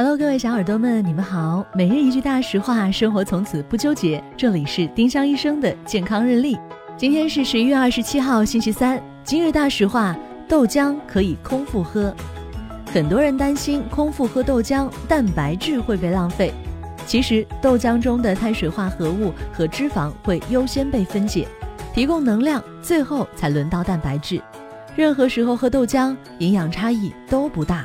Hello，各位小耳朵们，你们好。每日一句大实话，生活从此不纠结。这里是丁香医生的健康日历。今天是十一月二十七号，星期三。今日大实话：豆浆可以空腹喝。很多人担心空腹喝豆浆，蛋白质会被浪费。其实，豆浆中的碳水化合物和脂肪会优先被分解，提供能量，最后才轮到蛋白质。任何时候喝豆浆，营养差异都不大。